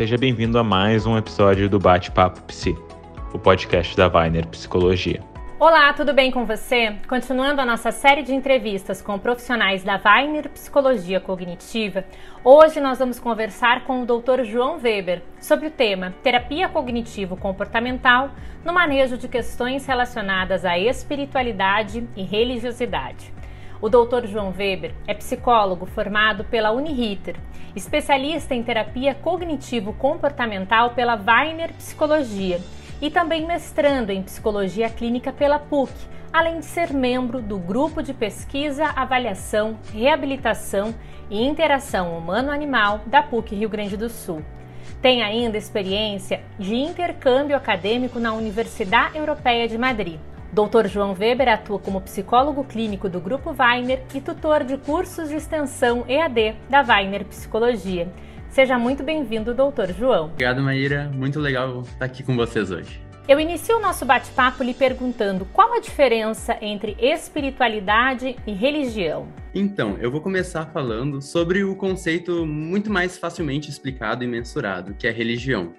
seja bem-vindo a mais um episódio do Bate-Papo Psi, o podcast da Weiner Psicologia. Olá, tudo bem com você? Continuando a nossa série de entrevistas com profissionais da Weiner Psicologia Cognitiva, hoje nós vamos conversar com o Dr. João Weber sobre o tema Terapia Cognitivo-Comportamental no manejo de questões relacionadas à espiritualidade e religiosidade. O Dr. João Weber é psicólogo formado pela Uniriter, especialista em terapia cognitivo-comportamental pela Weiner Psicologia e também mestrando em psicologia clínica pela PUC, além de ser membro do grupo de pesquisa, avaliação, reabilitação e interação humano-animal da PUC Rio Grande do Sul. Tem ainda experiência de intercâmbio acadêmico na Universidade Europeia de Madrid. Dr. João Weber atua como psicólogo clínico do Grupo Weiner e tutor de cursos de extensão EAD da Weiner Psicologia. Seja muito bem-vindo, doutor João. Obrigado, Maíra. Muito legal estar aqui com vocês hoje. Eu inicio o nosso bate-papo lhe perguntando qual a diferença entre espiritualidade e religião. Então, eu vou começar falando sobre o conceito muito mais facilmente explicado e mensurado, que é religião.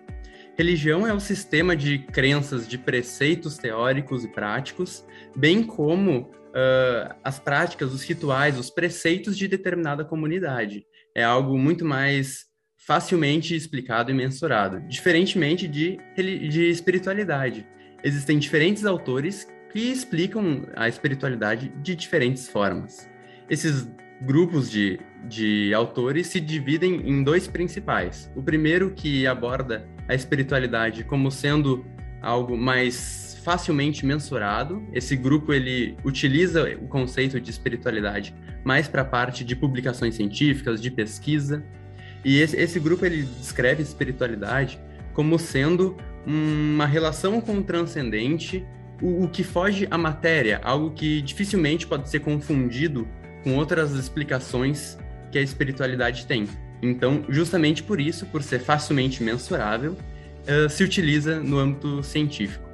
Religião é o sistema de crenças, de preceitos teóricos e práticos, bem como uh, as práticas, os rituais, os preceitos de determinada comunidade. É algo muito mais facilmente explicado e mensurado, diferentemente de, de espiritualidade. Existem diferentes autores que explicam a espiritualidade de diferentes formas. Esses grupos de, de autores se dividem em dois principais. O primeiro, que aborda a espiritualidade como sendo algo mais facilmente mensurado. Esse grupo ele utiliza o conceito de espiritualidade mais para a parte de publicações científicas, de pesquisa. E esse, esse grupo ele descreve espiritualidade como sendo uma relação com o transcendente, o, o que foge à matéria, algo que dificilmente pode ser confundido com outras explicações que a espiritualidade tem. Então, justamente por isso, por ser facilmente mensurável, uh, se utiliza no âmbito científico.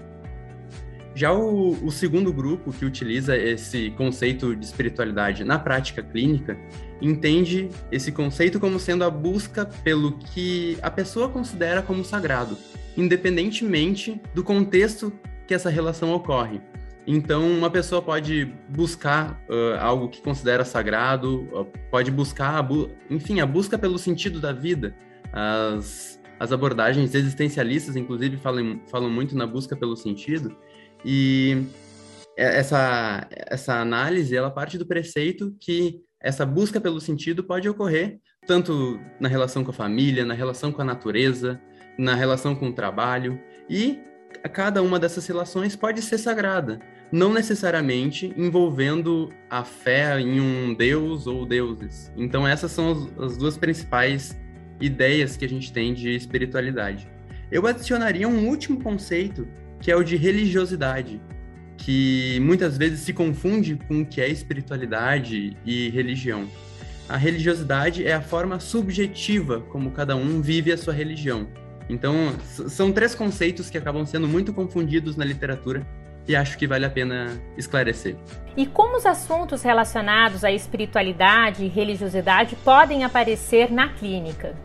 Já o, o, segundo grupo, que utiliza esse conceito de espiritualidade na prática clínica, entende esse conceito como sendo a busca pelo que a pessoa considera como sagrado, independentemente do contexto que essa relação ocorre. Então, uma pessoa pode buscar uh, algo que considera sagrado, pode buscar, bu enfim, a busca pelo sentido da vida. As, as abordagens existencialistas, inclusive, falam, falam muito na busca pelo sentido. E essa, essa análise, ela parte do preceito que essa busca pelo sentido pode ocorrer tanto na relação com a família, na relação com a natureza, na relação com o trabalho, e cada uma dessas relações pode ser sagrada, não necessariamente envolvendo a fé em um deus ou deuses. Então essas são as, as duas principais ideias que a gente tem de espiritualidade. Eu adicionaria um último conceito que é o de religiosidade, que muitas vezes se confunde com o que é espiritualidade e religião. A religiosidade é a forma subjetiva como cada um vive a sua religião. Então, são três conceitos que acabam sendo muito confundidos na literatura e acho que vale a pena esclarecer. E como os assuntos relacionados à espiritualidade e religiosidade podem aparecer na clínica?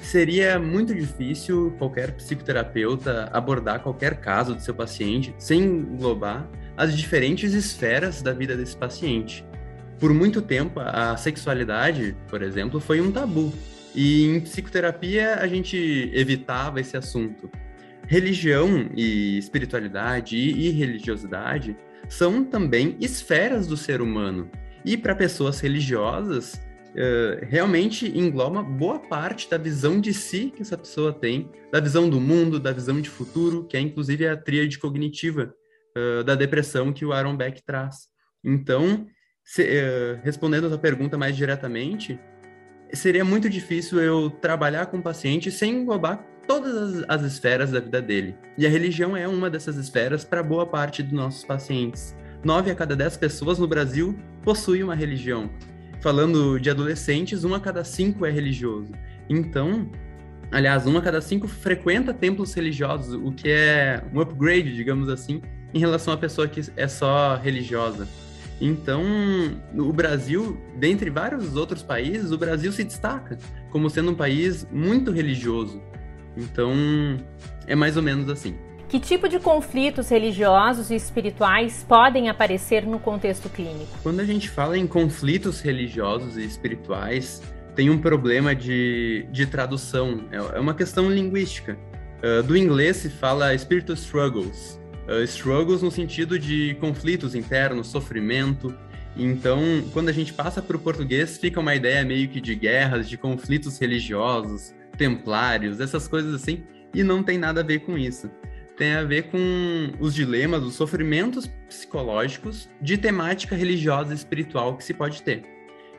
seria muito difícil qualquer psicoterapeuta abordar qualquer caso do seu paciente sem englobar as diferentes esferas da vida desse paciente. Por muito tempo, a sexualidade, por exemplo, foi um tabu. E em psicoterapia a gente evitava esse assunto. Religião e espiritualidade e religiosidade são também esferas do ser humano. E para pessoas religiosas, uh, realmente engloba boa parte da visão de si que essa pessoa tem, da visão do mundo, da visão de futuro, que é inclusive a tríade cognitiva uh, da depressão que o Aaron Beck traz. Então, se, uh, respondendo a sua pergunta mais diretamente, seria muito difícil eu trabalhar com paciente sem englobar todas as, as esferas da vida dele. E a religião é uma dessas esferas para boa parte dos nossos pacientes. Nove a cada dez pessoas no Brasil possuem uma religião falando de adolescentes, um a cada cinco é religioso. Então, aliás, um a cada cinco frequenta templos religiosos, o que é um upgrade, digamos assim, em relação à pessoa que é só religiosa. Então, o Brasil, dentre vários outros países, o Brasil se destaca como sendo um país muito religioso. Então, é mais ou menos assim. Que tipo de conflitos religiosos e espirituais podem aparecer no contexto clínico? Quando a gente fala em conflitos religiosos e espirituais, tem um problema de, de tradução, é, é uma questão linguística. Uh, do inglês se fala spiritual struggles, uh, struggles no sentido de conflitos internos, sofrimento. Então, quando a gente passa para o português, fica uma ideia meio que de guerras, de conflitos religiosos, templários, essas coisas assim, e não tem nada a ver com isso tem a ver com os dilemas, os sofrimentos psicológicos de temática religiosa e espiritual que se pode ter.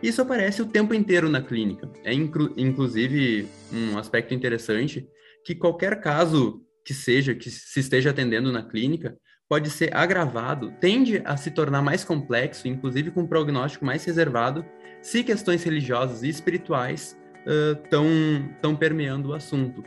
Isso aparece o tempo inteiro na clínica. É inclu inclusive um aspecto interessante que qualquer caso que seja que se esteja atendendo na clínica pode ser agravado, tende a se tornar mais complexo, inclusive com um prognóstico mais reservado, se questões religiosas e espirituais estão uh, permeando o assunto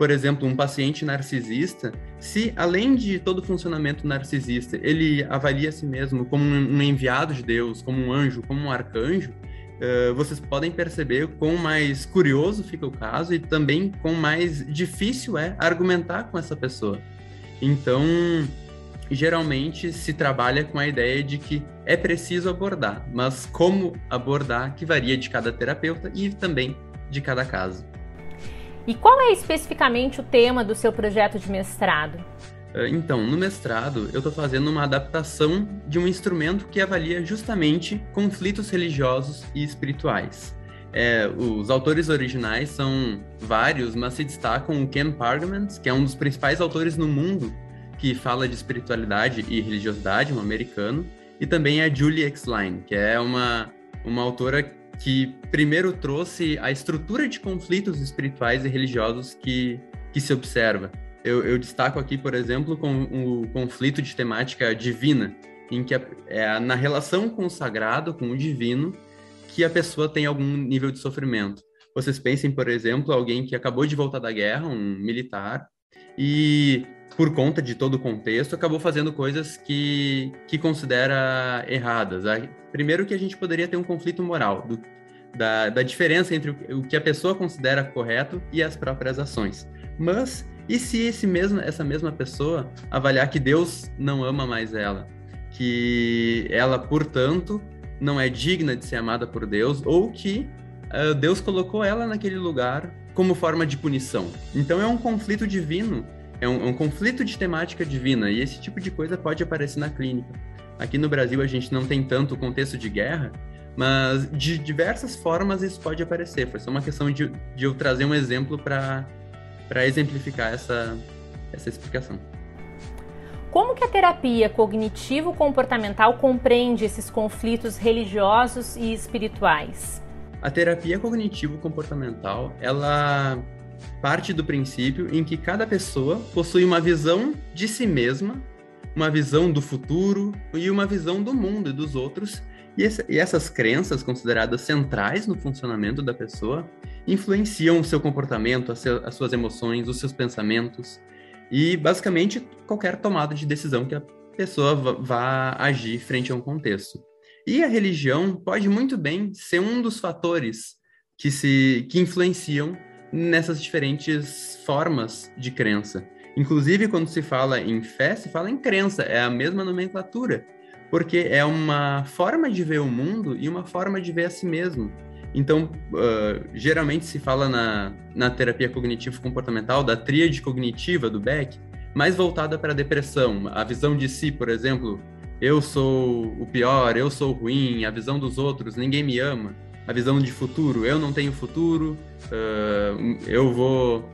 por exemplo, um paciente narcisista, se além de todo o funcionamento narcisista, ele avalia a si mesmo como um enviado de Deus, como um anjo, como um arcanjo, uh, vocês podem perceber quão mais curioso fica o caso e também quão mais difícil é argumentar com essa pessoa. Então, geralmente se trabalha com a ideia de que é preciso abordar, mas como abordar que varia de cada terapeuta e também de cada caso. E qual é especificamente o tema do seu projeto de mestrado? Eh, então, no mestrado, eu estou fazendo uma adaptação de um instrumento que avalia justamente conflitos religiosos e espirituais. É, os autores originais são vários, mas se destacam o Ken Pargament, que é um dos principais autores no mundo que fala de espiritualidade e religiosidade, um americano, e também a Julie Exline, que é uma, uma autora que primeiro trouxe a estrutura de conflitos espirituais e religiosos que, que se observa. Eu, eu destaco aqui, por exemplo, com o conflito de temática divina, em que é na relação com o sagrado, com o divino, que a pessoa tem algum nível de sofrimento. Vocês pensem, por exemplo, alguém que acabou de voltar da guerra, um militar, e por conta de todo o contexto, acabou fazendo coisas que, que considera erradas. Primeiro que a gente poderia ter um conflito moral, do, da, da diferença entre o, que a pessoa considera correto e as próprias ações. Mas, e se esse mesmo, essa mesma pessoa avaliar que Deus não ama mais ela? Que ela, portanto, não é digna de ser amada por Deus, ou que uh, Deus colocou ela naquele lugar como forma de punição. Então é um conflito divino é um, é um, conflito de temática divina e esse tipo de coisa pode aparecer na clínica. Aqui no Brasil a gente não tem tanto contexto de guerra, mas de diversas formas isso pode aparecer. Foi só uma questão de, de eu trazer um exemplo para exemplificar essa, essa explicação. Como que a terapia cognitivo-comportamental compreende esses conflitos religiosos e espirituais? A terapia cognitivo-comportamental, ela parte do princípio em que cada pessoa possui uma visão de si mesma, uma visão do futuro e uma visão do mundo e dos outros, e, e essas crenças consideradas centrais no funcionamento da pessoa influenciam o seu comportamento, seu, as suas emoções, os seus pensamentos e basicamente qualquer tomada de decisão que a pessoa vá agir frente a um contexto. E a religião pode muito bem ser um dos fatores que se que influenciam nessas diferentes formas de crença. Inclusive, quando se fala em fé, se fala em crença, é a mesma nomenclatura, porque é uma forma de ver o mundo e uma forma de ver a si mesmo. Então, uh, geralmente se fala na, na terapia cognitivo-comportamental da tríade cognitiva do Beck, mais voltada para a depressão, a visão de si, por exemplo, eu sou o pior, eu sou ruim, a visão dos outros, ninguém me ama a visão de futuro. Eu não tenho futuro, uh, eu vou,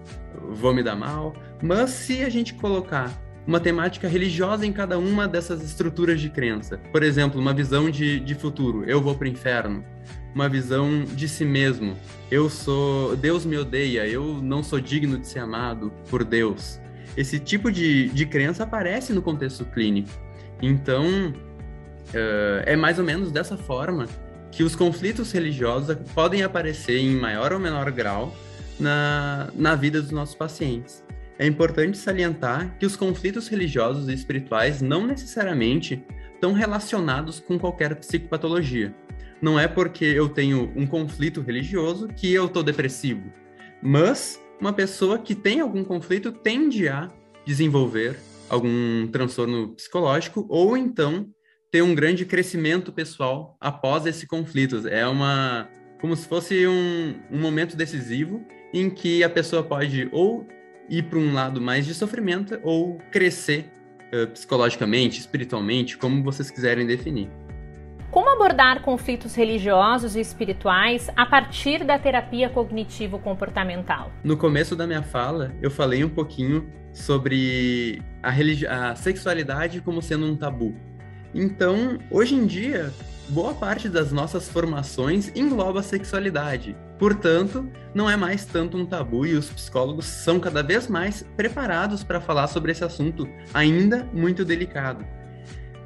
vou me dar mal. Mas se a gente colocar uma temática religiosa em cada uma dessas estruturas de crença, por exemplo, uma visão de, de futuro, eu vou para o inferno. Uma visão de si mesmo, eu sou, Deus me odeia, eu não sou digno de ser amado por Deus. Esse tipo de, de crença aparece no contexto clínico. Então, uh, é mais ou menos dessa forma que os conflitos religiosos podem aparecer em maior ou menor grau na, na vida dos nossos pacientes. É importante salientar que os conflitos religiosos e espirituais não necessariamente estão relacionados com qualquer psicopatologia. Não é porque eu tenho um conflito religioso que eu estou depressivo, mas uma pessoa que tem algum conflito tende a desenvolver algum transtorno psicológico ou então ter um grande crescimento pessoal após esse conflito. É uma como se fosse um, um momento decisivo em que a pessoa pode ou ir para um lado mais de sofrimento ou crescer uh, psicologicamente, espiritualmente, como vocês quiserem definir. Como abordar conflitos religiosos e espirituais a partir da terapia cognitivo-comportamental? No começo da minha fala, eu falei um pouquinho sobre a, a sexualidade como sendo um tabu. Então, hoje em dia, boa parte das nossas formações engloba a sexualidade. Portanto, não é mais tanto um tabu e os psicólogos são cada vez mais preparados para falar sobre esse assunto ainda muito delicado.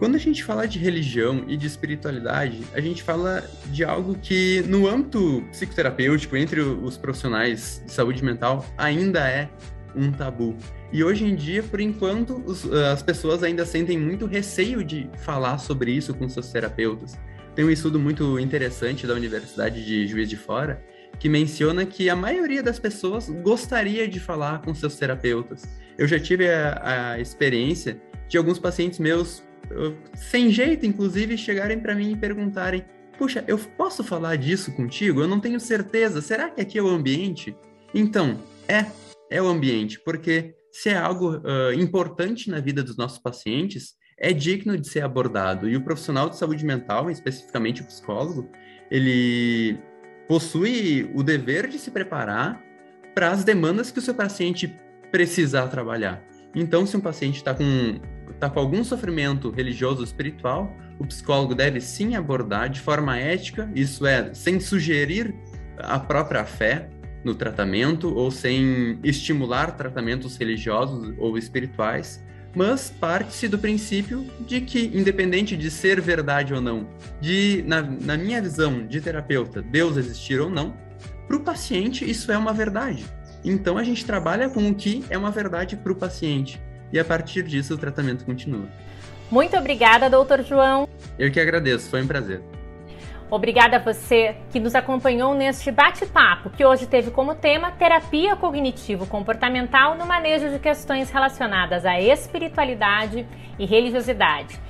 Quando a gente fala de religião e de espiritualidade, a gente fala de algo que, no âmbito psicoterapêutico, entre os profissionais de saúde mental, ainda é um tabu. E hoje em dia, por enquanto, os, as pessoas ainda sentem muito receio de falar sobre isso com seus terapeutas. Tem um estudo muito interessante da Universidade de Juiz de Fora que menciona que a maioria das pessoas gostaria de falar com seus terapeutas. Eu já tive a, a experiência de alguns pacientes meus, sem jeito, inclusive, chegarem para mim e perguntarem: Puxa, eu posso falar disso contigo? Eu não tenho certeza. Será que aqui é o ambiente? Então, é, é o ambiente, porque se é algo uh, importante na vida dos nossos pacientes, é digno de ser abordado. E o profissional de saúde mental, especificamente o psicólogo, ele possui o dever de se preparar para as demandas que o seu paciente precisar trabalhar. Então, se um paciente está com, tá com algum sofrimento religioso ou espiritual, o psicólogo deve sim abordar de forma ética, isso é, sem sugerir a própria fé no tratamento ou sem estimular tratamentos religiosos ou espirituais, mas parte-se do princípio de que, independente de ser verdade ou não, de, na, na minha visão de terapeuta, Deus existir ou não, para o paciente isso é uma verdade. Então a gente trabalha com o que é uma verdade para o paciente. E a partir disso o tratamento continua. Muito obrigada, doutor João. Eu que agradeço, foi um prazer. Obrigada a você que nos acompanhou neste bate-papo, que hoje teve como tema terapia cognitivo-comportamental no manejo de questões relacionadas à espiritualidade e religiosidade.